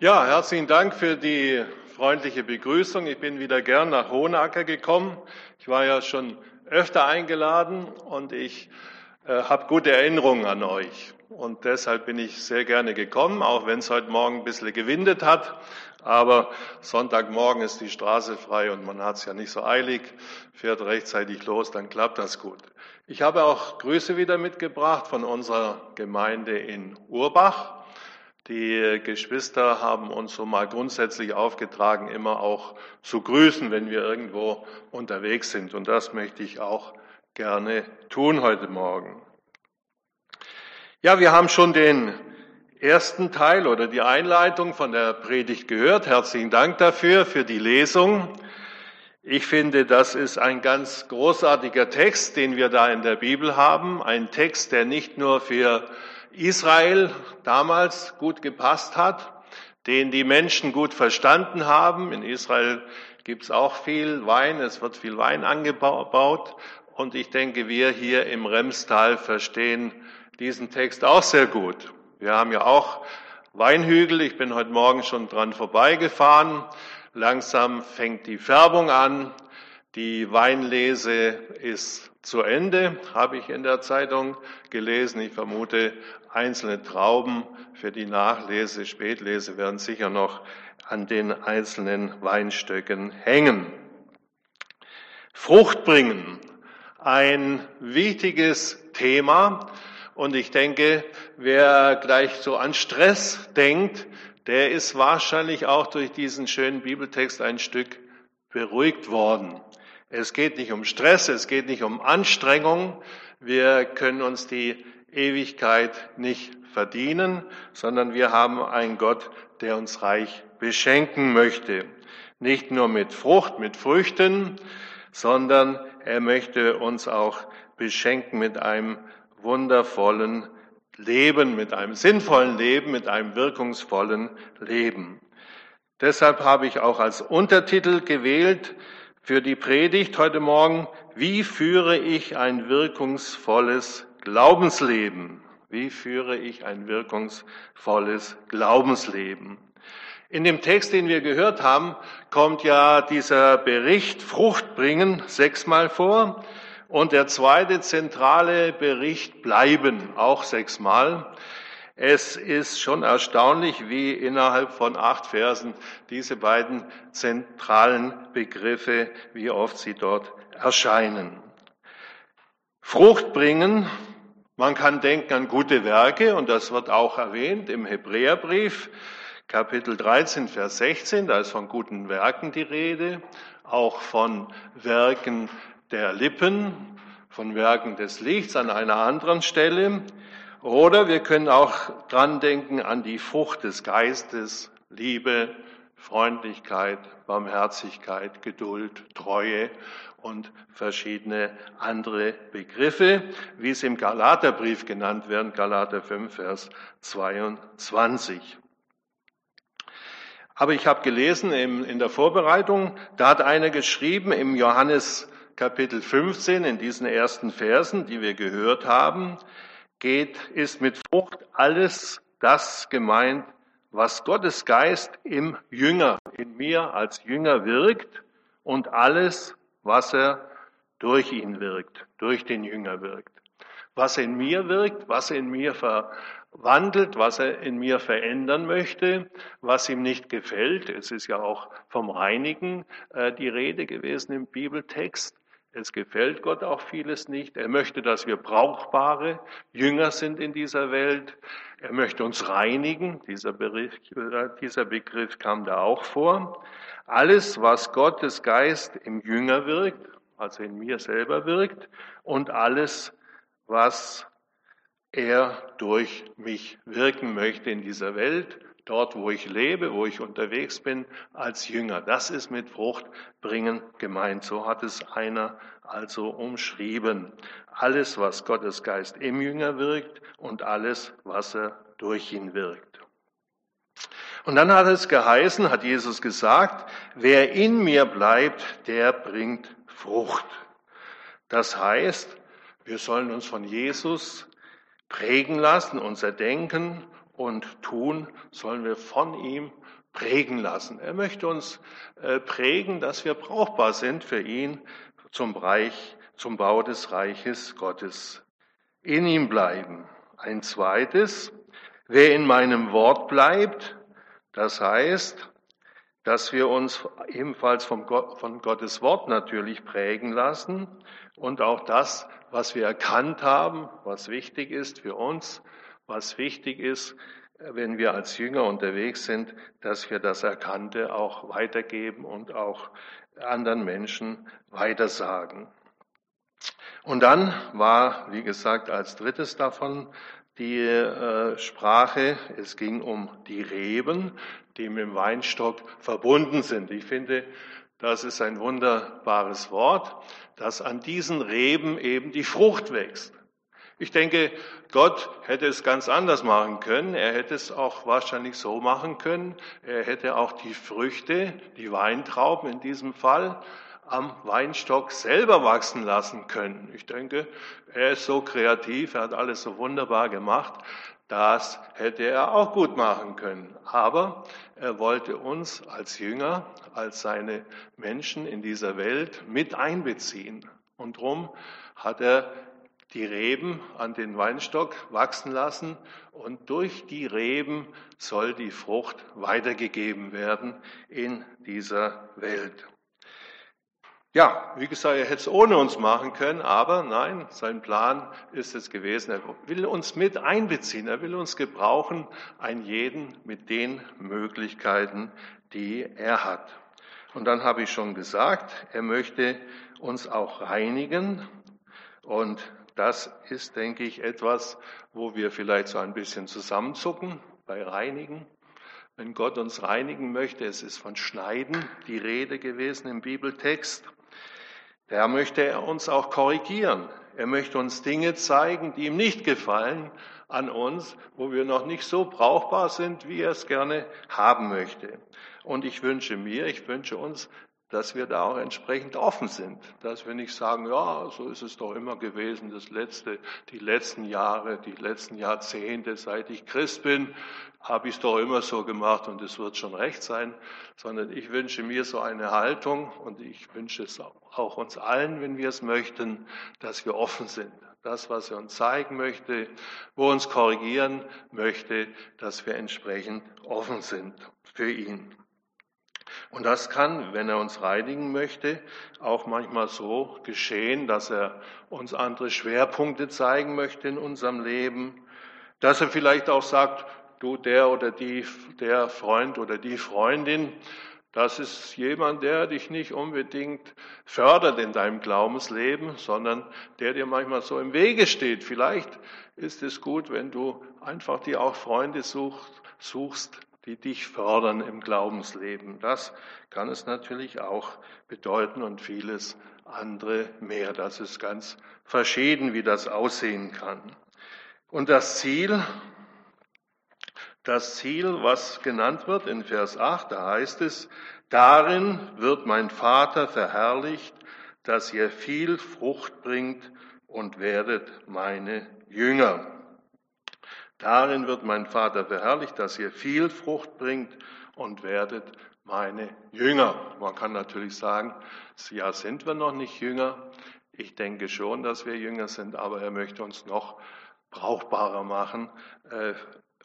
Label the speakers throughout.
Speaker 1: Ja, herzlichen Dank für die freundliche Begrüßung. Ich bin wieder gern nach Hohenacker gekommen. Ich war ja schon öfter eingeladen und ich äh, habe gute Erinnerungen an euch. Und deshalb bin ich sehr gerne gekommen, auch wenn es heute Morgen ein bisschen gewindet hat. Aber Sonntagmorgen ist die Straße frei und man hat es ja nicht so eilig, fährt rechtzeitig los, dann klappt das gut. Ich habe auch Grüße wieder mitgebracht von unserer Gemeinde in Urbach. Die Geschwister haben uns so mal grundsätzlich aufgetragen, immer auch zu grüßen, wenn wir irgendwo unterwegs sind. Und das möchte ich auch gerne tun heute Morgen. Ja, wir haben schon den ersten Teil oder die Einleitung von der Predigt gehört. Herzlichen Dank dafür, für die Lesung. Ich finde, das ist ein ganz großartiger Text, den wir da in der Bibel haben. Ein Text, der nicht nur für Israel damals gut gepasst hat, den die Menschen gut verstanden haben. In Israel gibt es auch viel Wein, es wird viel Wein angebaut. Und ich denke, wir hier im Remstal verstehen diesen Text auch sehr gut. Wir haben ja auch Weinhügel. Ich bin heute Morgen schon dran vorbeigefahren. Langsam fängt die Färbung an. Die Weinlese ist zu Ende, habe ich in der Zeitung gelesen. Ich vermute, einzelne Trauben für die Nachlese, Spätlese werden sicher noch an den einzelnen Weinstöcken hängen. Frucht bringen, ein wichtiges Thema. Und ich denke, wer gleich so an Stress denkt, der ist wahrscheinlich auch durch diesen schönen Bibeltext ein Stück beruhigt worden. Es geht nicht um Stress, es geht nicht um Anstrengung. Wir können uns die Ewigkeit nicht verdienen, sondern wir haben einen Gott, der uns reich beschenken möchte. Nicht nur mit Frucht, mit Früchten, sondern er möchte uns auch beschenken mit einem wundervollen Leben, mit einem sinnvollen Leben, mit einem wirkungsvollen Leben. Deshalb habe ich auch als Untertitel gewählt, für die Predigt heute Morgen, wie führe ich ein wirkungsvolles Glaubensleben? Wie führe ich ein wirkungsvolles Glaubensleben? In dem Text, den wir gehört haben, kommt ja dieser Bericht Frucht bringen sechsmal vor und der zweite zentrale Bericht bleiben auch sechsmal. Es ist schon erstaunlich, wie innerhalb von acht Versen diese beiden zentralen Begriffe, wie oft sie dort erscheinen. Frucht bringen, man kann denken an gute Werke und das wird auch erwähnt im Hebräerbrief, Kapitel 13, Vers 16, da ist von guten Werken die Rede, auch von Werken der Lippen, von Werken des Lichts an einer anderen Stelle. Oder wir können auch dran denken an die Frucht des Geistes, Liebe, Freundlichkeit, Barmherzigkeit, Geduld, Treue und verschiedene andere Begriffe, wie es im Galaterbrief genannt werden, Galater 5, Vers 22. Aber ich habe gelesen in der Vorbereitung, da hat einer geschrieben im Johannes Kapitel 15, in diesen ersten Versen, die wir gehört haben, geht, ist mit Frucht alles das gemeint, was Gottes Geist im Jünger, in mir als Jünger wirkt und alles, was er durch ihn wirkt, durch den Jünger wirkt. Was in mir wirkt, was in mir verwandelt, was er in mir verändern möchte, was ihm nicht gefällt. Es ist ja auch vom Reinigen äh, die Rede gewesen im Bibeltext. Es gefällt Gott auch vieles nicht. Er möchte, dass wir brauchbare Jünger sind in dieser Welt. Er möchte uns reinigen. Dieser, Begriff, dieser Begriff kam da auch vor. Alles, was Gottes Geist im Jünger wirkt, also in mir selber wirkt, und alles, was er durch mich wirken möchte in dieser Welt, dort, wo ich lebe, wo ich unterwegs bin, als Jünger. Das ist mit Frucht bringen gemeint. So hat es einer also umschrieben. Alles, was Gottes Geist im Jünger wirkt und alles, was er durch ihn wirkt. Und dann hat es geheißen, hat Jesus gesagt, wer in mir bleibt, der bringt Frucht. Das heißt, wir sollen uns von Jesus prägen lassen, unser Denken, und tun, sollen wir von ihm prägen lassen. Er möchte uns äh, prägen, dass wir brauchbar sind für ihn zum Reich, zum Bau des Reiches Gottes. In ihm bleiben. Ein zweites, wer in meinem Wort bleibt, das heißt, dass wir uns ebenfalls vom Gott, von Gottes Wort natürlich prägen lassen und auch das, was wir erkannt haben, was wichtig ist für uns, was wichtig ist, wenn wir als Jünger unterwegs sind, dass wir das Erkannte auch weitergeben und auch anderen Menschen weitersagen. Und dann war, wie gesagt, als drittes davon die äh, Sprache, es ging um die Reben, die mit dem Weinstock verbunden sind. Ich finde, das ist ein wunderbares Wort, dass an diesen Reben eben die Frucht wächst. Ich denke, Gott hätte es ganz anders machen können. Er hätte es auch wahrscheinlich so machen können. Er hätte auch die Früchte, die Weintrauben in diesem Fall, am Weinstock selber wachsen lassen können. Ich denke, er ist so kreativ, er hat alles so wunderbar gemacht. Das hätte er auch gut machen können. Aber er wollte uns als Jünger, als seine Menschen in dieser Welt mit einbeziehen. Und darum hat er die Reben an den Weinstock wachsen lassen und durch die Reben soll die Frucht weitergegeben werden in dieser Welt. Ja, wie gesagt, er hätte es ohne uns machen können, aber nein, sein Plan ist es gewesen. Er will uns mit einbeziehen, er will uns gebrauchen, einen jeden mit den Möglichkeiten, die er hat. Und dann habe ich schon gesagt, er möchte uns auch reinigen und das ist, denke ich, etwas, wo wir vielleicht so ein bisschen zusammenzucken bei Reinigen. Wenn Gott uns reinigen möchte, es ist von Schneiden die Rede gewesen im Bibeltext, da möchte er uns auch korrigieren. Er möchte uns Dinge zeigen, die ihm nicht gefallen an uns, wo wir noch nicht so brauchbar sind, wie er es gerne haben möchte. Und ich wünsche mir, ich wünsche uns, dass wir da auch entsprechend offen sind, dass wir nicht sagen, ja, so ist es doch immer gewesen, das letzte, die letzten Jahre, die letzten Jahrzehnte, seit ich Christ bin, habe ich es doch immer so gemacht und es wird schon recht sein, sondern ich wünsche mir so eine Haltung und ich wünsche es auch uns allen, wenn wir es möchten, dass wir offen sind. Das, was er uns zeigen möchte, wo uns korrigieren möchte, dass wir entsprechend offen sind für ihn. Und das kann, wenn er uns reinigen möchte, auch manchmal so geschehen, dass er uns andere Schwerpunkte zeigen möchte in unserem Leben, dass er vielleicht auch sagt, du der oder die, der Freund oder die Freundin, das ist jemand, der dich nicht unbedingt fördert in deinem Glaubensleben, sondern der dir manchmal so im Wege steht. Vielleicht ist es gut, wenn du einfach dir auch Freunde suchst, suchst die dich fördern im Glaubensleben. Das kann es natürlich auch bedeuten und vieles andere mehr. Das ist ganz verschieden, wie das aussehen kann. Und das Ziel, das Ziel, was genannt wird in Vers 8, da heißt es, darin wird mein Vater verherrlicht, dass ihr viel Frucht bringt und werdet meine Jünger. Darin wird mein Vater verherrlicht, dass ihr viel Frucht bringt und werdet meine Jünger. Man kann natürlich sagen, ja, sind wir noch nicht Jünger. Ich denke schon, dass wir Jünger sind, aber er möchte uns noch brauchbarer machen äh,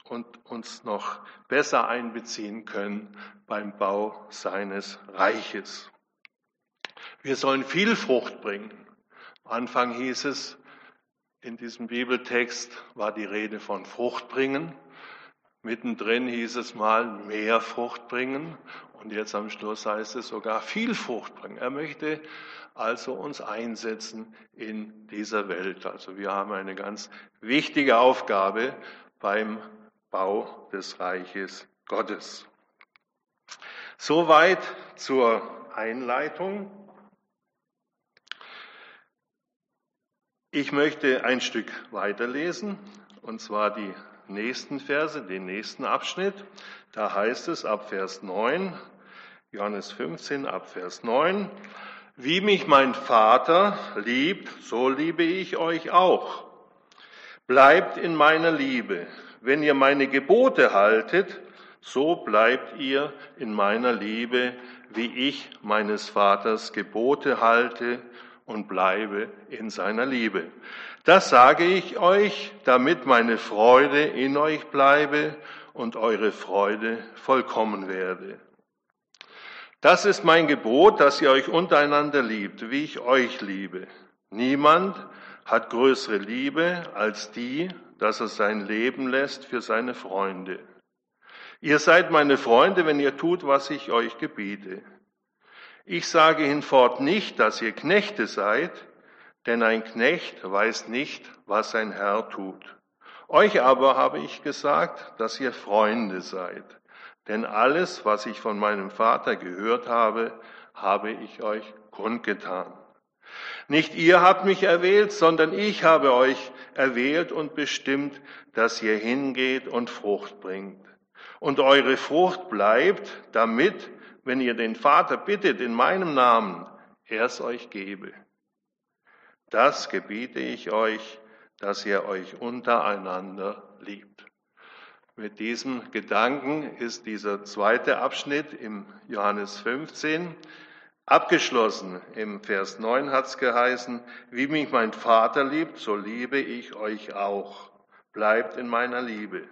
Speaker 1: und uns noch besser einbeziehen können beim Bau seines Reiches. Wir sollen viel Frucht bringen. Am Anfang hieß es, in diesem Bibeltext war die Rede von Frucht bringen. Mittendrin hieß es mal mehr Frucht bringen und jetzt am Schluss heißt es sogar viel Frucht bringen. Er möchte also uns einsetzen in dieser Welt. Also wir haben eine ganz wichtige Aufgabe beim Bau des Reiches Gottes. Soweit zur Einleitung. Ich möchte ein Stück weiterlesen, und zwar die nächsten Verse, den nächsten Abschnitt. Da heißt es ab Vers 9, Johannes 15, ab Vers 9, wie mich mein Vater liebt, so liebe ich euch auch. Bleibt in meiner Liebe. wenn ihr meine Gebote haltet, so bleibt ihr in meiner Liebe, wie ich meines Vaters Gebote halte und bleibe in seiner Liebe. Das sage ich euch, damit meine Freude in euch bleibe und eure Freude vollkommen werde. Das ist mein Gebot, dass ihr euch untereinander liebt, wie ich euch liebe. Niemand hat größere Liebe als die, dass er sein Leben lässt für seine Freunde. Ihr seid meine Freunde, wenn ihr tut, was ich euch gebiete. Ich sage hinfort nicht, dass ihr Knechte seid, denn ein Knecht weiß nicht, was sein Herr tut. Euch aber habe ich gesagt, dass ihr Freunde seid, denn alles, was ich von meinem Vater gehört habe, habe ich euch kundgetan. Nicht ihr habt mich erwählt, sondern ich habe euch erwählt und bestimmt, dass ihr hingeht und Frucht bringt. Und eure Frucht bleibt, damit, wenn ihr den Vater bittet in meinem Namen, er es euch gebe. Das gebiete ich euch, dass ihr euch untereinander liebt. Mit diesem Gedanken ist dieser zweite Abschnitt im Johannes 15 abgeschlossen. Im Vers 9 hat es geheißen, wie mich mein Vater liebt, so liebe ich euch auch. Bleibt in meiner Liebe.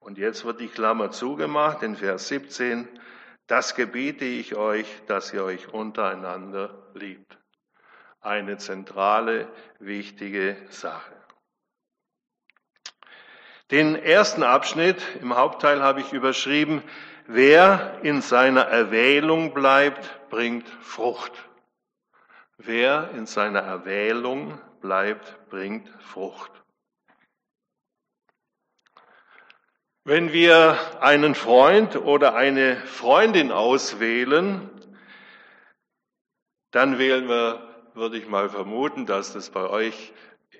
Speaker 1: Und jetzt wird die Klammer zugemacht in Vers 17. Das gebiete ich euch, dass ihr euch untereinander liebt. Eine zentrale, wichtige Sache. Den ersten Abschnitt im Hauptteil habe ich überschrieben, wer in seiner Erwählung bleibt, bringt Frucht. Wer in seiner Erwählung bleibt, bringt Frucht. Wenn wir einen Freund oder eine Freundin auswählen, dann wählen wir, würde ich mal vermuten, dass das bei euch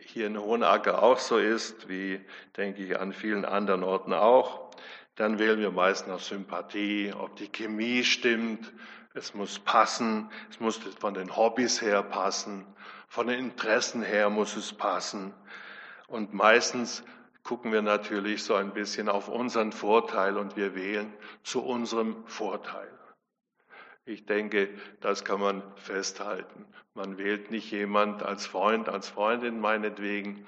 Speaker 1: hier in Hohenacker auch so ist, wie denke ich an vielen anderen Orten auch. Dann wählen wir meist nach Sympathie, ob die Chemie stimmt, es muss passen, es muss von den Hobbys her passen, von den Interessen her muss es passen. Und meistens gucken wir natürlich so ein bisschen auf unseren Vorteil und wir wählen zu unserem Vorteil. Ich denke, das kann man festhalten. Man wählt nicht jemand als Freund, als Freundin meinetwegen,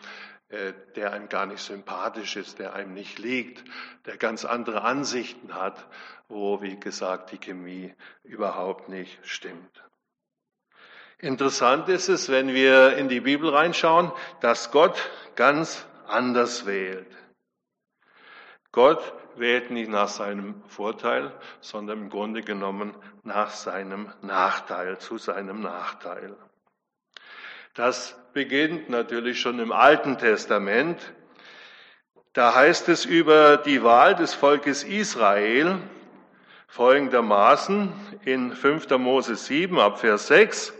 Speaker 1: äh, der einem gar nicht sympathisch ist, der einem nicht liegt, der ganz andere Ansichten hat, wo, wie gesagt, die Chemie überhaupt nicht stimmt. Interessant ist es, wenn wir in die Bibel reinschauen, dass Gott ganz anders wählt. Gott wählt nicht nach seinem Vorteil, sondern im Grunde genommen nach seinem Nachteil, zu seinem Nachteil. Das beginnt natürlich schon im Alten Testament. Da heißt es über die Wahl des Volkes Israel folgendermaßen in 5. Mose 7 ab Vers 6.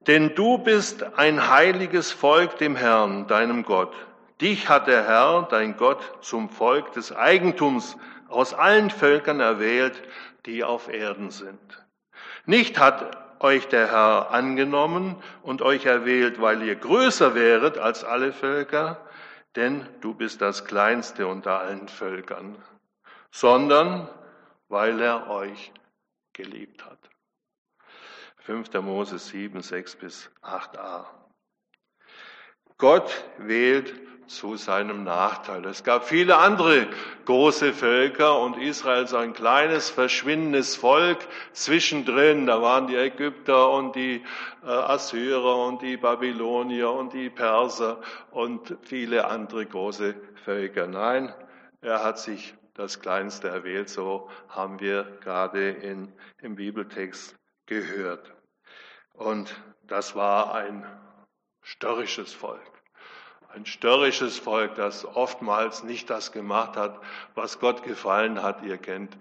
Speaker 1: Denn du bist ein heiliges Volk dem Herrn, deinem Gott. Dich hat der Herr, dein Gott, zum Volk des Eigentums aus allen Völkern erwählt, die auf Erden sind. Nicht hat euch der Herr angenommen und euch erwählt, weil ihr größer wäret als alle Völker, denn du bist das Kleinste unter allen Völkern, sondern weil er euch geliebt hat. 5. Mose 7, 6 bis 8a. Gott wählt zu seinem Nachteil. Es gab viele andere große Völker und Israel so ein kleines, verschwindendes Volk zwischendrin. Da waren die Ägypter und die äh, Assyrer und die Babylonier und die Perser und viele andere große Völker. Nein, er hat sich das Kleinste erwählt. So haben wir gerade in, im Bibeltext gehört. Und das war ein störrisches Volk ein störrisches Volk, das oftmals nicht das gemacht hat, was Gott gefallen hat. Ihr kennt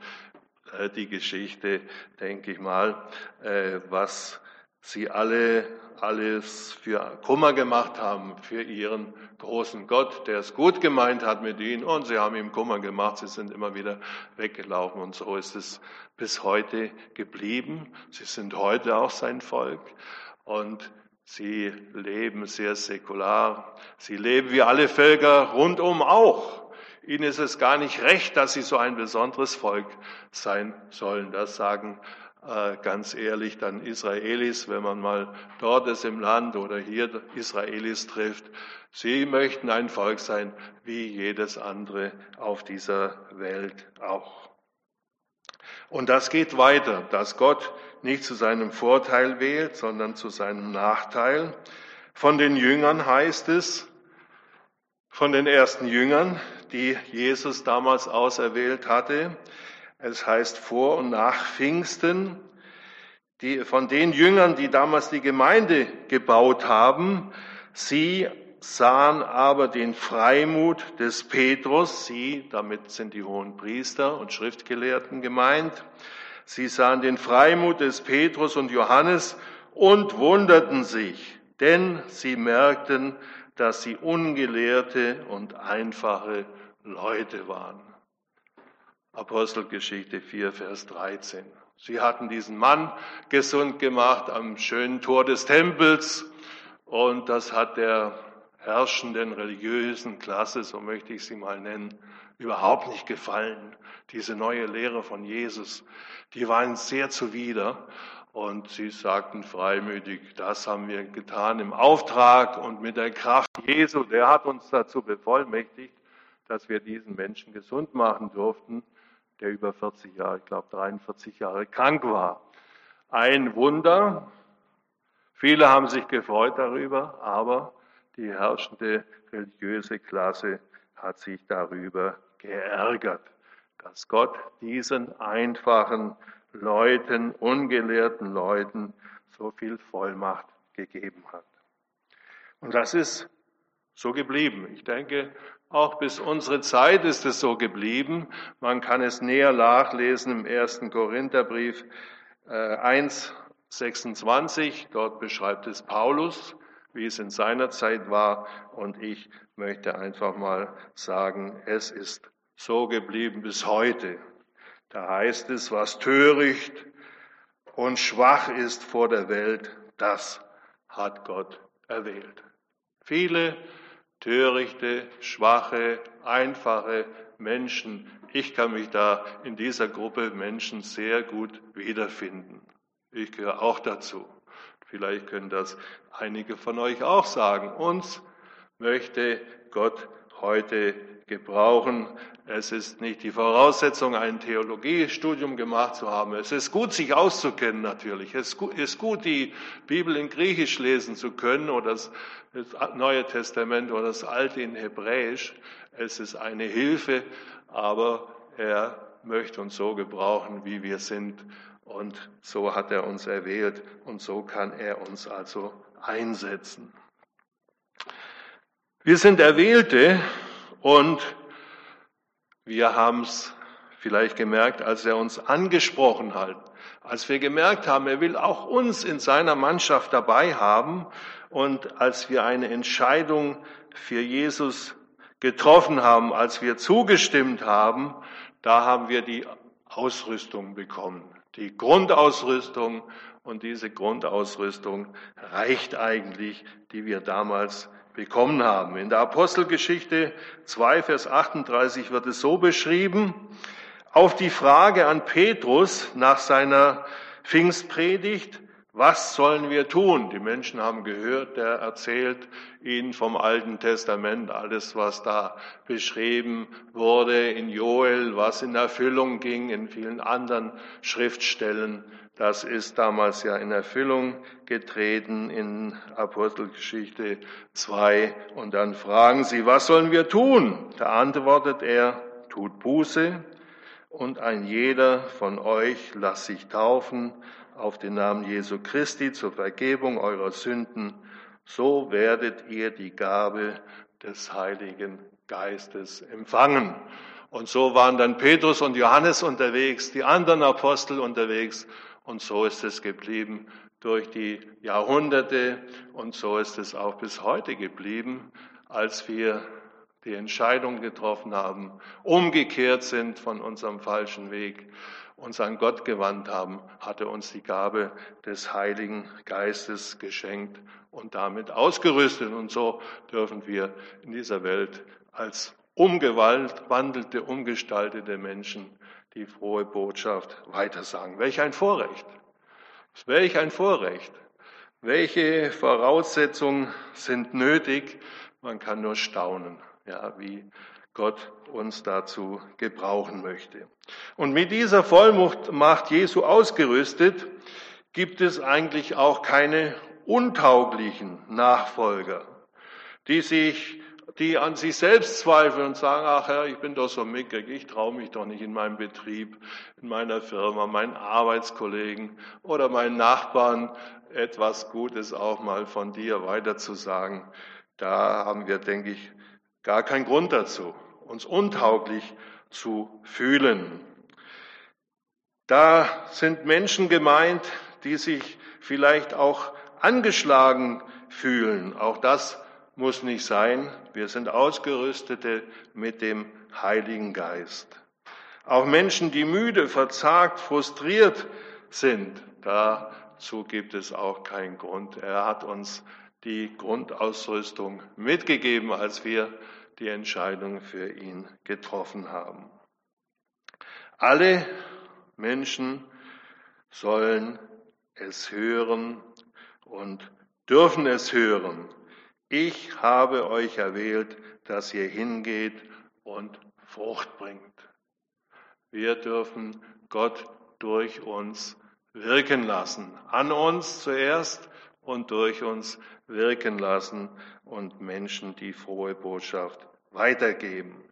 Speaker 1: äh, die Geschichte, denke ich mal, äh, was sie alle alles für Kummer gemacht haben für ihren großen Gott, der es gut gemeint hat mit ihnen und sie haben ihm Kummer gemacht, sie sind immer wieder weggelaufen und so ist es bis heute geblieben. Sie sind heute auch sein Volk und Sie leben sehr säkular. Sie leben wie alle Völker rundum auch ihnen ist es gar nicht recht, dass sie so ein besonderes Volk sein sollen. Das sagen äh, ganz ehrlich dann Israelis, wenn man mal dort ist im Land oder hier Israelis trifft. Sie möchten ein Volk sein wie jedes andere auf dieser Welt auch. Und das geht weiter, dass Gott nicht zu seinem Vorteil wählt, sondern zu seinem Nachteil. Von den Jüngern heißt es, von den ersten Jüngern, die Jesus damals auserwählt hatte, es heißt vor und nach Pfingsten, die, von den Jüngern, die damals die Gemeinde gebaut haben, sie sahen aber den Freimut des Petrus, sie, damit sind die hohen Priester und Schriftgelehrten gemeint, sie sahen den Freimut des Petrus und Johannes und wunderten sich, denn sie merkten, dass sie ungelehrte und einfache Leute waren. Apostelgeschichte 4, Vers 13. Sie hatten diesen Mann gesund gemacht am schönen Tor des Tempels und das hat der herrschenden religiösen Klasse, so möchte ich sie mal nennen, überhaupt nicht gefallen. Diese neue Lehre von Jesus, die war ihnen sehr zuwider und sie sagten freimütig, das haben wir getan im Auftrag und mit der Kraft Jesu, der hat uns dazu bevollmächtigt, dass wir diesen Menschen gesund machen durften der über 40 Jahre, ich glaube 43 Jahre krank war. Ein Wunder. Viele haben sich gefreut darüber, aber die herrschende religiöse Klasse hat sich darüber geärgert, dass Gott diesen einfachen Leuten, ungelehrten Leuten so viel Vollmacht gegeben hat. Und das ist so geblieben. Ich denke, auch bis unsere Zeit ist es so geblieben. Man kann es näher nachlesen im ersten Korintherbrief 1, äh, 26. Dort beschreibt es Paulus, wie es in seiner Zeit war. Und ich möchte einfach mal sagen, es ist so geblieben bis heute. Da heißt es, was töricht und schwach ist vor der Welt, das hat Gott erwählt. Viele törichte, schwache, einfache Menschen. Ich kann mich da in dieser Gruppe Menschen sehr gut wiederfinden. Ich gehöre auch dazu. Vielleicht können das einige von euch auch sagen. Uns möchte Gott heute gebrauchen. Es ist nicht die Voraussetzung, ein Theologiestudium gemacht zu haben. Es ist gut, sich auszukennen natürlich. Es ist gut, die Bibel in Griechisch lesen zu können oder das Neue Testament oder das Alte in Hebräisch. Es ist eine Hilfe, aber er möchte uns so gebrauchen, wie wir sind. Und so hat er uns erwählt und so kann er uns also einsetzen. Wir sind Erwählte und wir haben es vielleicht gemerkt, als er uns angesprochen hat, als wir gemerkt haben, er will auch uns in seiner Mannschaft dabei haben und als wir eine Entscheidung für Jesus getroffen haben, als wir zugestimmt haben, da haben wir die Ausrüstung bekommen, die Grundausrüstung. Und diese Grundausrüstung reicht eigentlich, die wir damals bekommen haben. In der Apostelgeschichte 2, Vers 38 wird es so beschrieben, auf die Frage an Petrus nach seiner Pfingstpredigt, was sollen wir tun? Die Menschen haben gehört, der erzählt ihnen vom Alten Testament alles, was da beschrieben wurde in Joel, was in Erfüllung ging in vielen anderen Schriftstellen. Das ist damals ja in Erfüllung getreten in Apostelgeschichte 2. Und dann fragen sie, was sollen wir tun? Da antwortet er, tut Buße und ein jeder von euch lasst sich taufen auf den Namen Jesu Christi zur Vergebung eurer Sünden. So werdet ihr die Gabe des Heiligen Geistes empfangen. Und so waren dann Petrus und Johannes unterwegs, die anderen Apostel unterwegs und so ist es geblieben durch die Jahrhunderte und so ist es auch bis heute geblieben, als wir die Entscheidung getroffen haben, umgekehrt sind von unserem falschen Weg, uns an Gott gewandt haben, hat er uns die Gabe des Heiligen Geistes geschenkt und damit ausgerüstet. Und so dürfen wir in dieser Welt als umgewandelte, umgestaltete Menschen die frohe Botschaft weitersagen. Welch ein Vorrecht! Welch ein Vorrecht! Welche Voraussetzungen sind nötig? Man kann nur staunen, ja, wie Gott uns dazu gebrauchen möchte. Und mit dieser Vollmacht Jesu ausgerüstet, gibt es eigentlich auch keine untauglichen Nachfolger, die sich die an sich selbst zweifeln und sagen, ach Herr, ich bin doch so mickrig, ich traue mich doch nicht in meinem Betrieb, in meiner Firma, meinen Arbeitskollegen oder meinen Nachbarn etwas Gutes auch mal von dir weiterzusagen. Da haben wir, denke ich, gar keinen Grund dazu, uns untauglich zu fühlen. Da sind Menschen gemeint, die sich vielleicht auch angeschlagen fühlen. Auch das muss nicht sein. Wir sind Ausgerüstete mit dem Heiligen Geist. Auch Menschen, die müde, verzagt, frustriert sind, dazu gibt es auch keinen Grund. Er hat uns die Grundausrüstung mitgegeben, als wir die Entscheidung für ihn getroffen haben. Alle Menschen sollen es hören und dürfen es hören. Ich habe euch erwählt, dass ihr hingeht und Frucht bringt. Wir dürfen Gott durch uns wirken lassen. An uns zuerst und durch uns wirken lassen und Menschen die frohe Botschaft weitergeben.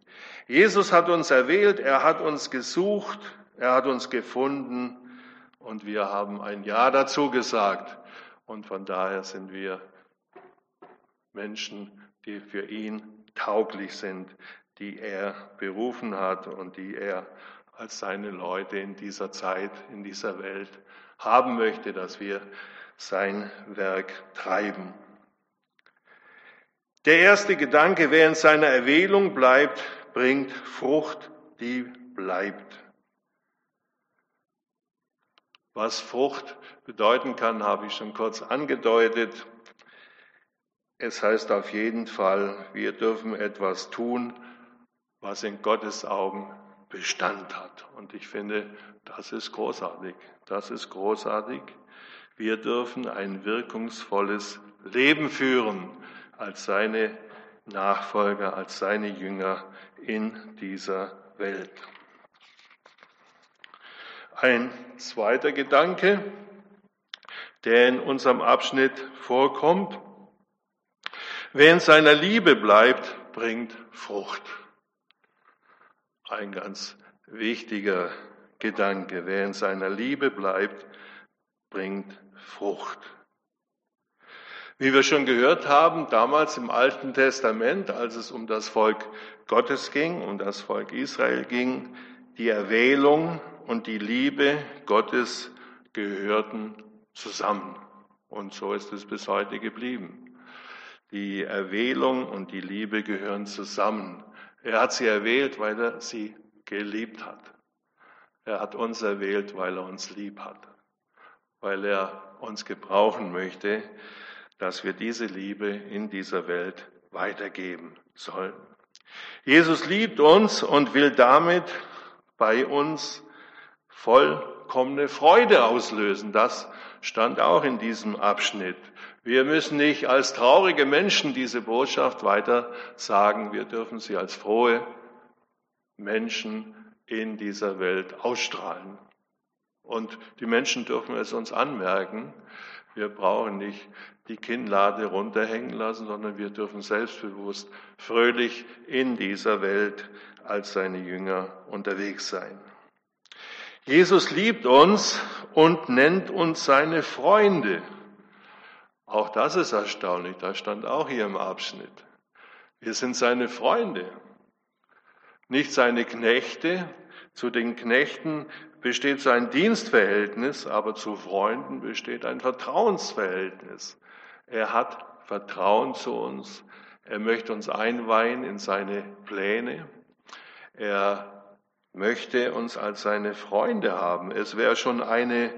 Speaker 1: Jesus hat uns erwählt, er hat uns gesucht, er hat uns gefunden und wir haben ein Ja dazu gesagt. Und von daher sind wir Menschen, die für ihn tauglich sind, die er berufen hat und die er als seine Leute in dieser Zeit, in dieser Welt haben möchte, dass wir sein Werk treiben. Der erste Gedanke, wer in seiner Erwählung bleibt, bringt Frucht, die bleibt. Was Frucht bedeuten kann, habe ich schon kurz angedeutet. Es heißt auf jeden Fall, wir dürfen etwas tun, was in Gottes Augen Bestand hat. Und ich finde, das ist großartig. Das ist großartig. Wir dürfen ein wirkungsvolles Leben führen als seine Nachfolger, als seine Jünger in dieser Welt. Ein zweiter Gedanke, der in unserem Abschnitt vorkommt, Wer in seiner Liebe bleibt, bringt Frucht. Ein ganz wichtiger Gedanke. Wer in seiner Liebe bleibt, bringt Frucht. Wie wir schon gehört haben, damals im Alten Testament, als es um das Volk Gottes ging, um das Volk Israel ging, die Erwählung und die Liebe Gottes gehörten zusammen. Und so ist es bis heute geblieben. Die Erwählung und die Liebe gehören zusammen. Er hat sie erwählt, weil er sie geliebt hat. Er hat uns erwählt, weil er uns lieb hat, weil er uns gebrauchen möchte, dass wir diese Liebe in dieser Welt weitergeben sollen. Jesus liebt uns und will damit bei uns vollkommene Freude auslösen. Das stand auch in diesem Abschnitt. Wir müssen nicht als traurige Menschen diese Botschaft weiter sagen. Wir dürfen sie als frohe Menschen in dieser Welt ausstrahlen. Und die Menschen dürfen es uns anmerken. Wir brauchen nicht die Kinnlade runterhängen lassen, sondern wir dürfen selbstbewusst, fröhlich in dieser Welt als seine Jünger unterwegs sein. Jesus liebt uns und nennt uns seine Freunde. Auch das ist erstaunlich, das stand auch hier im Abschnitt. Wir sind seine Freunde, nicht seine Knechte. Zu den Knechten besteht sein Dienstverhältnis, aber zu Freunden besteht ein Vertrauensverhältnis. Er hat Vertrauen zu uns. Er möchte uns einweihen in seine Pläne. Er möchte uns als seine Freunde haben. Es wäre schon eine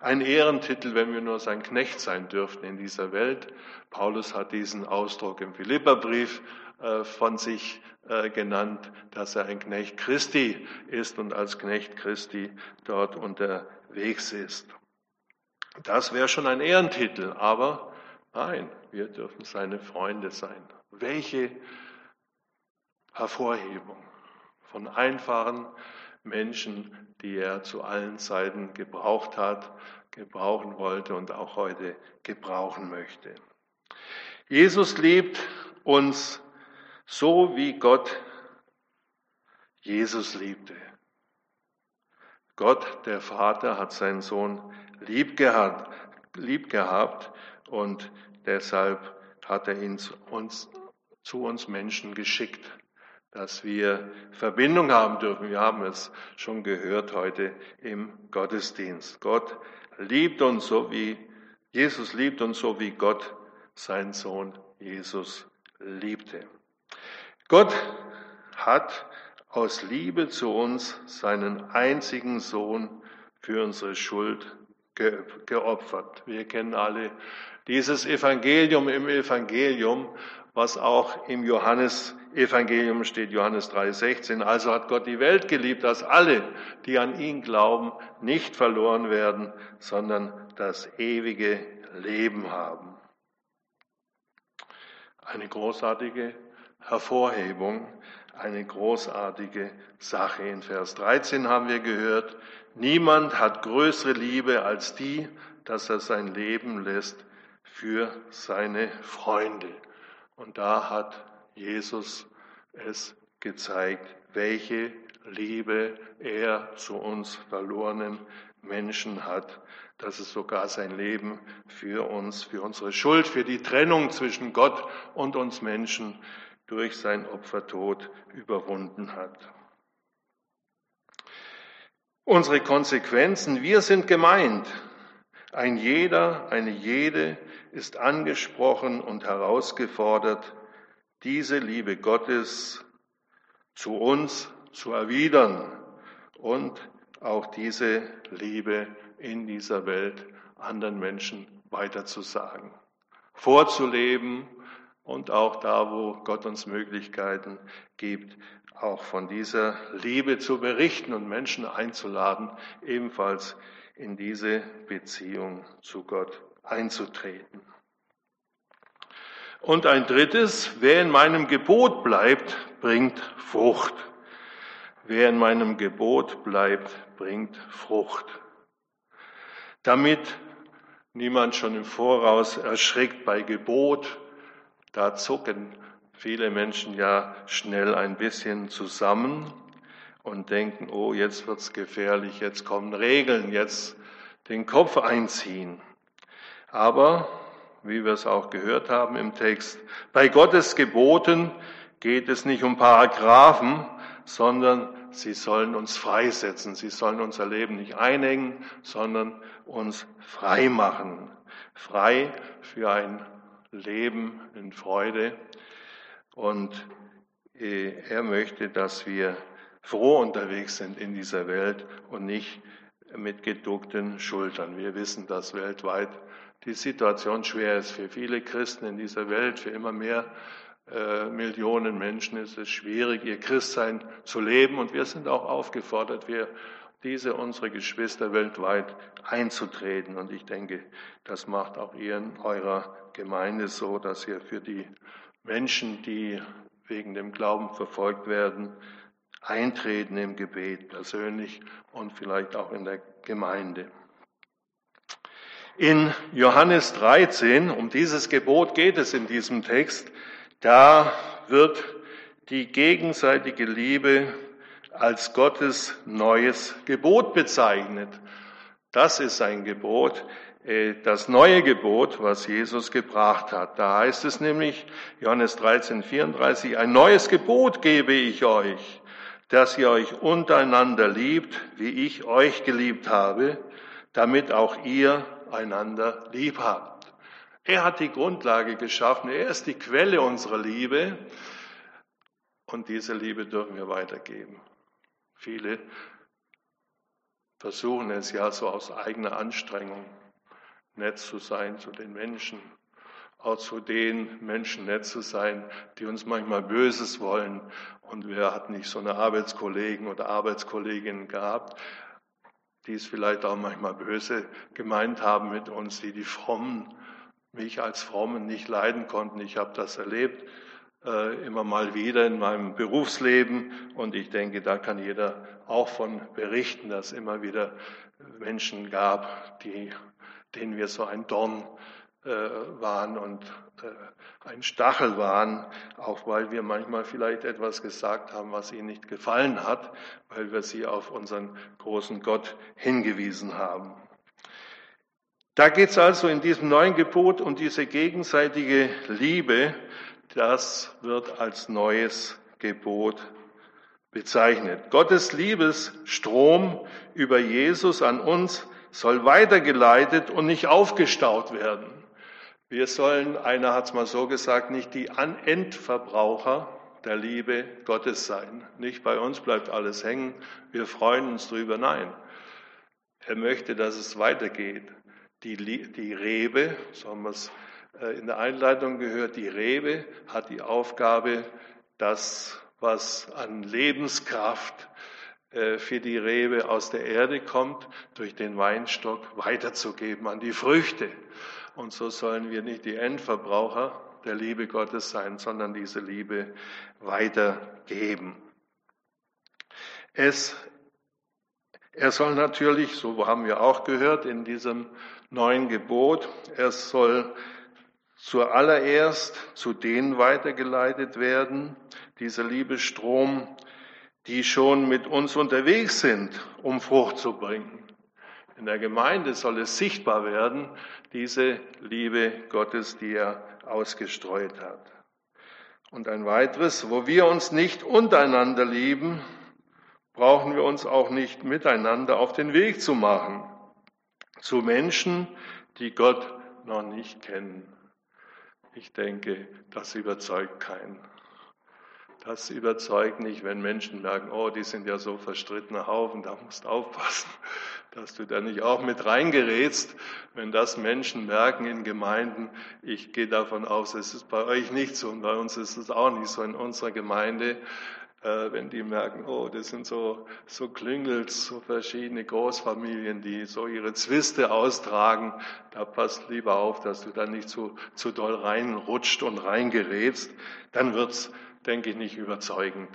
Speaker 1: ein Ehrentitel, wenn wir nur sein Knecht sein dürften in dieser Welt. Paulus hat diesen Ausdruck im Philipperbrief äh, von sich äh, genannt, dass er ein Knecht Christi ist und als Knecht Christi dort unterwegs ist. Das wäre schon ein Ehrentitel, aber nein, wir dürfen seine Freunde sein. Welche Hervorhebung von einfachen Menschen, die er zu allen Zeiten gebraucht hat, gebrauchen wollte und auch heute gebrauchen möchte. Jesus liebt uns so, wie Gott Jesus liebte. Gott, der Vater, hat seinen Sohn lieb gehabt, lieb gehabt und deshalb hat er ihn zu uns, zu uns Menschen geschickt, dass wir Verbindung haben dürfen. Wir haben es schon gehört heute im Gottesdienst. Gott liebt uns so wie, Jesus liebt uns so wie Gott sein Sohn Jesus liebte. Gott hat aus Liebe zu uns seinen einzigen Sohn für unsere Schuld geopfert. Wir kennen alle dieses Evangelium im Evangelium, was auch im Johannesevangelium steht, Johannes 3,16. Also hat Gott die Welt geliebt, dass alle, die an ihn glauben, nicht verloren werden, sondern das ewige Leben haben. Eine großartige Hervorhebung, eine großartige Sache. In Vers 13 haben wir gehört, niemand hat größere Liebe als die, dass er sein Leben lässt für seine Freunde. Und da hat Jesus es gezeigt, welche Liebe er zu uns verlorenen Menschen hat dass es sogar sein Leben für uns, für unsere Schuld, für die Trennung zwischen Gott und uns Menschen durch sein Opfertod überwunden hat. Unsere Konsequenzen, wir sind gemeint. Ein jeder, eine jede ist angesprochen und herausgefordert, diese Liebe Gottes zu uns zu erwidern und auch diese Liebe in dieser Welt anderen Menschen weiterzusagen, vorzuleben und auch da, wo Gott uns Möglichkeiten gibt, auch von dieser Liebe zu berichten und Menschen einzuladen, ebenfalls in diese Beziehung zu Gott einzutreten. Und ein drittes, wer in meinem Gebot bleibt, bringt Frucht. Wer in meinem Gebot bleibt, bringt Frucht damit niemand schon im Voraus erschrickt bei Gebot. Da zucken viele Menschen ja schnell ein bisschen zusammen und denken, oh, jetzt wird's gefährlich, jetzt kommen Regeln, jetzt den Kopf einziehen. Aber, wie wir es auch gehört haben im Text, bei Gottes Geboten geht es nicht um Paragraphen, sondern sie sollen uns freisetzen. Sie sollen unser Leben nicht einengen, sondern uns frei machen. Frei für ein Leben in Freude. Und äh, er möchte, dass wir froh unterwegs sind in dieser Welt und nicht mit geduckten Schultern. Wir wissen, dass weltweit die Situation schwer ist für viele Christen in dieser Welt, für immer mehr äh, Millionen Menschen ist es schwierig, ihr Christsein zu leben. Und wir sind auch aufgefordert, wir diese unsere Geschwister weltweit einzutreten. Und ich denke, das macht auch ihr in eurer Gemeinde so, dass ihr für die Menschen, die wegen dem Glauben verfolgt werden, eintreten im Gebet, persönlich und vielleicht auch in der Gemeinde. In Johannes 13, um dieses Gebot geht es in diesem Text, da wird die gegenseitige Liebe als Gottes neues Gebot bezeichnet. Das ist ein Gebot, äh, das neue Gebot, was Jesus gebracht hat. Da heißt es nämlich, Johannes 13, 34, ein neues Gebot gebe ich euch, dass ihr euch untereinander liebt, wie ich euch geliebt habe, damit auch ihr einander lieb habt. Er hat die Grundlage geschaffen. Er ist die Quelle unserer Liebe. Und diese Liebe dürfen wir weitergeben. Viele versuchen es ja so aus eigener Anstrengung, nett zu sein zu den Menschen auch zu den Menschen nett zu sein, die uns manchmal Böses wollen. Und wer hat nicht so eine Arbeitskollegen oder Arbeitskolleginnen gehabt, die es vielleicht auch manchmal böse gemeint haben mit uns, die die Frommen, mich als Frommen nicht leiden konnten. Ich habe das erlebt äh, immer mal wieder in meinem Berufsleben und ich denke, da kann jeder auch von berichten, dass es immer wieder Menschen gab, die, denen wir so ein Dorn waren und äh, ein Stachel waren, auch weil wir manchmal vielleicht etwas gesagt haben, was ihnen nicht gefallen hat, weil wir sie auf unseren großen Gott hingewiesen haben. Da geht es also in diesem neuen Gebot um diese gegenseitige Liebe. Das wird als neues Gebot bezeichnet. Gottes Liebesstrom über Jesus an uns soll weitergeleitet und nicht aufgestaut werden. Wir sollen, einer hat es mal so gesagt, nicht die Endverbraucher der Liebe Gottes sein. Nicht bei uns bleibt alles hängen, wir freuen uns drüber. Nein, er möchte, dass es weitergeht. Die, die Rebe, so haben wir es äh, in der Einleitung gehört, die Rebe hat die Aufgabe, das, was an Lebenskraft äh, für die Rebe aus der Erde kommt, durch den Weinstock weiterzugeben an die Früchte. Und so sollen wir nicht die Endverbraucher der Liebe Gottes sein, sondern diese Liebe weitergeben. Es, er soll natürlich, so haben wir auch gehört in diesem neuen Gebot. Er soll zuallererst zu denen weitergeleitet werden, dieser Liebestrom, die schon mit uns unterwegs sind, um Frucht zu bringen. In der Gemeinde soll es sichtbar werden, diese Liebe Gottes, die er ausgestreut hat. Und ein weiteres, wo wir uns nicht untereinander lieben, brauchen wir uns auch nicht miteinander auf den Weg zu machen zu Menschen, die Gott noch nicht kennen. Ich denke, das überzeugt keinen. Das überzeugt nicht, wenn Menschen merken, oh, die sind ja so verstrittener Haufen, da musst du aufpassen, dass du da nicht auch mit reingerätst. Wenn das Menschen merken in Gemeinden, ich gehe davon aus, es ist bei euch nicht so und bei uns ist es auch nicht so in unserer Gemeinde, äh, wenn die merken, oh, das sind so, so Klüngels, so verschiedene Großfamilien, die so ihre Zwiste austragen, da passt lieber auf, dass du da nicht zu, zu doll reinrutscht und reingerätst, dann wird's, denke ich, nicht überzeugend.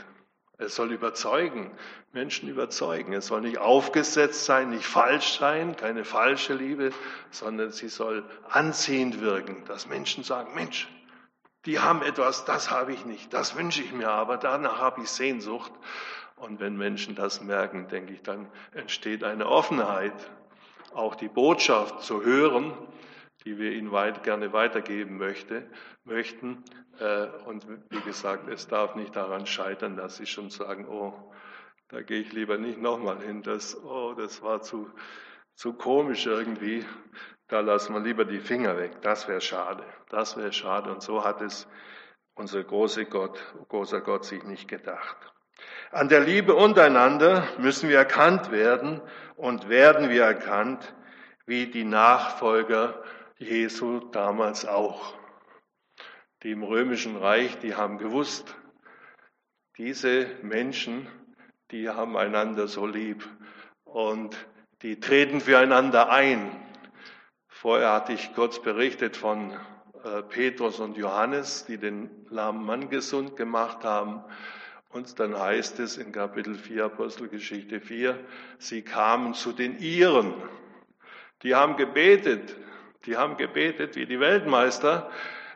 Speaker 1: Es soll überzeugen, Menschen überzeugen. Es soll nicht aufgesetzt sein, nicht falsch sein, keine falsche Liebe, sondern sie soll anziehend wirken, dass Menschen sagen, Mensch, die haben etwas, das habe ich nicht, das wünsche ich mir, aber danach habe ich Sehnsucht. Und wenn Menschen das merken, denke ich, dann entsteht eine Offenheit, auch die Botschaft zu hören, die wir ihnen weit, gerne weitergeben möchte, möchten. Äh, und wie gesagt, es darf nicht daran scheitern, dass sie schon sagen, oh, da gehe ich lieber nicht nochmal hin, das, oh, das war zu, zu komisch irgendwie, da lassen wir lieber die Finger weg. Das wäre schade. Das wäre schade. Und so hat es unser großer Gott, großer Gott sich nicht gedacht. An der Liebe untereinander müssen wir erkannt werden und werden wir erkannt, wie die Nachfolger Jesu damals auch. Die im römischen Reich, die haben gewusst, diese Menschen, die haben einander so lieb und die treten füreinander ein. Vorher hatte ich kurz berichtet von äh, Petrus und Johannes, die den lahmen Mann gesund gemacht haben. Und dann heißt es in Kapitel 4, Apostelgeschichte 4, sie kamen zu den Iren. Die haben gebetet, die haben gebetet wie die Weltmeister,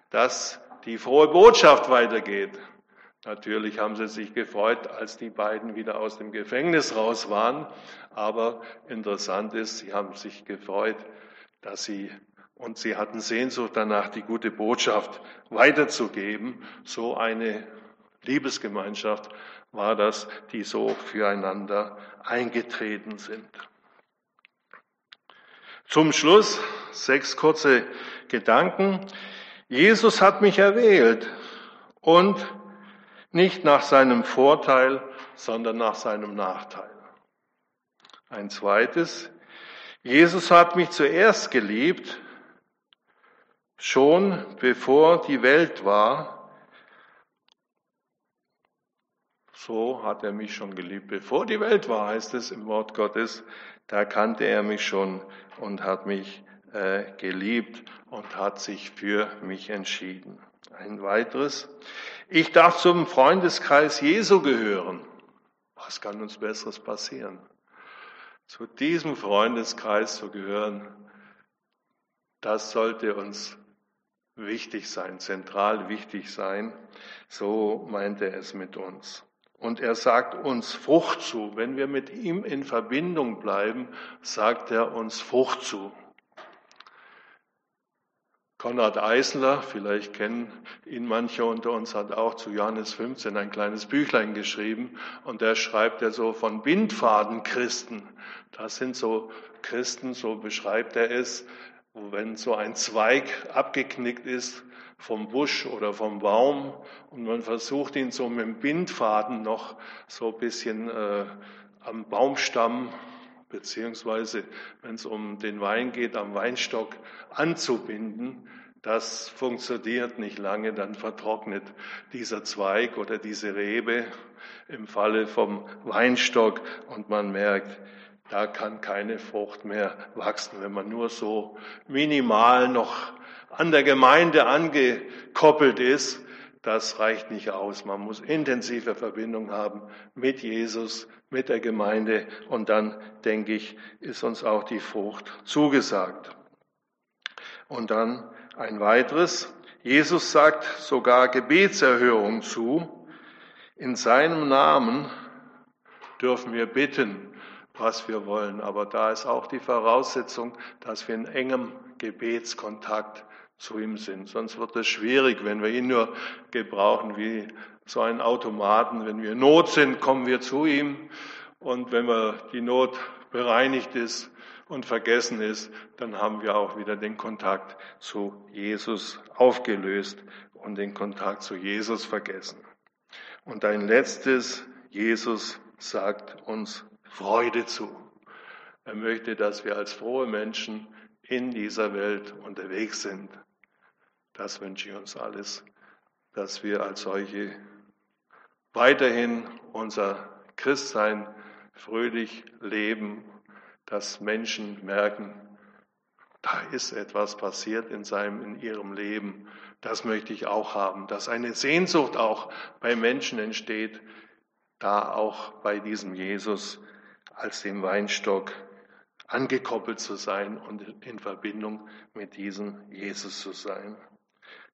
Speaker 1: dass die frohe Botschaft weitergeht. Natürlich haben sie sich gefreut, als die beiden wieder aus dem Gefängnis raus waren. Aber interessant ist, sie haben sich gefreut, dass sie und sie hatten Sehnsucht danach, die gute Botschaft weiterzugeben. So eine Liebesgemeinschaft war das, die so füreinander eingetreten sind. Zum Schluss sechs kurze Gedanken. Jesus hat mich erwählt und nicht nach seinem Vorteil, sondern nach seinem Nachteil. Ein zweites, Jesus hat mich zuerst geliebt, Schon bevor die Welt war, so hat er mich schon geliebt. Bevor die Welt war, heißt es im Wort Gottes, da kannte er mich schon und hat mich geliebt und hat sich für mich entschieden. Ein weiteres. Ich darf zum Freundeskreis Jesu gehören. Was kann uns Besseres passieren? Zu diesem Freundeskreis zu gehören, das sollte uns wichtig sein, zentral wichtig sein. So meint er es mit uns. Und er sagt uns Frucht zu. Wenn wir mit ihm in Verbindung bleiben, sagt er uns Frucht zu. Konrad Eisler, vielleicht kennen ihn manche unter uns, hat auch zu Johannes 15 ein kleines Büchlein geschrieben und der schreibt er so von Bindfadenchristen. Das sind so Christen, so beschreibt er es, wenn so ein Zweig abgeknickt ist vom Busch oder vom Baum und man versucht ihn so mit dem Bindfaden noch so ein bisschen äh, am Baumstamm beziehungsweise wenn es um den Wein geht, am Weinstock anzubinden, das funktioniert nicht lange, dann vertrocknet dieser Zweig oder diese Rebe im Falle vom Weinstock und man merkt, da kann keine Frucht mehr wachsen, wenn man nur so minimal noch an der Gemeinde angekoppelt ist. Das reicht nicht aus. Man muss intensive Verbindung haben mit Jesus, mit der Gemeinde und dann, denke ich, ist uns auch die Frucht zugesagt. Und dann ein weiteres. Jesus sagt sogar Gebetserhörung zu. In seinem Namen dürfen wir bitten was wir wollen. Aber da ist auch die Voraussetzung, dass wir in engem Gebetskontakt zu ihm sind. Sonst wird es schwierig, wenn wir ihn nur gebrauchen wie so einen Automaten. Wenn wir in Not sind, kommen wir zu ihm. Und wenn wir die Not bereinigt ist und vergessen ist, dann haben wir auch wieder den Kontakt zu Jesus aufgelöst und den Kontakt zu Jesus vergessen. Und ein letztes, Jesus sagt uns Freude zu. Er möchte, dass wir als frohe Menschen in dieser Welt unterwegs sind. Das wünsche ich uns alles, dass wir als solche weiterhin unser Christsein fröhlich leben, dass Menschen merken, da ist etwas passiert in seinem, in ihrem Leben. Das möchte ich auch haben, dass eine Sehnsucht auch bei Menschen entsteht, da auch bei diesem Jesus als dem Weinstock angekoppelt zu sein und in Verbindung mit diesem Jesus zu sein.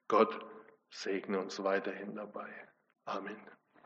Speaker 1: Gott segne uns weiterhin dabei. Amen.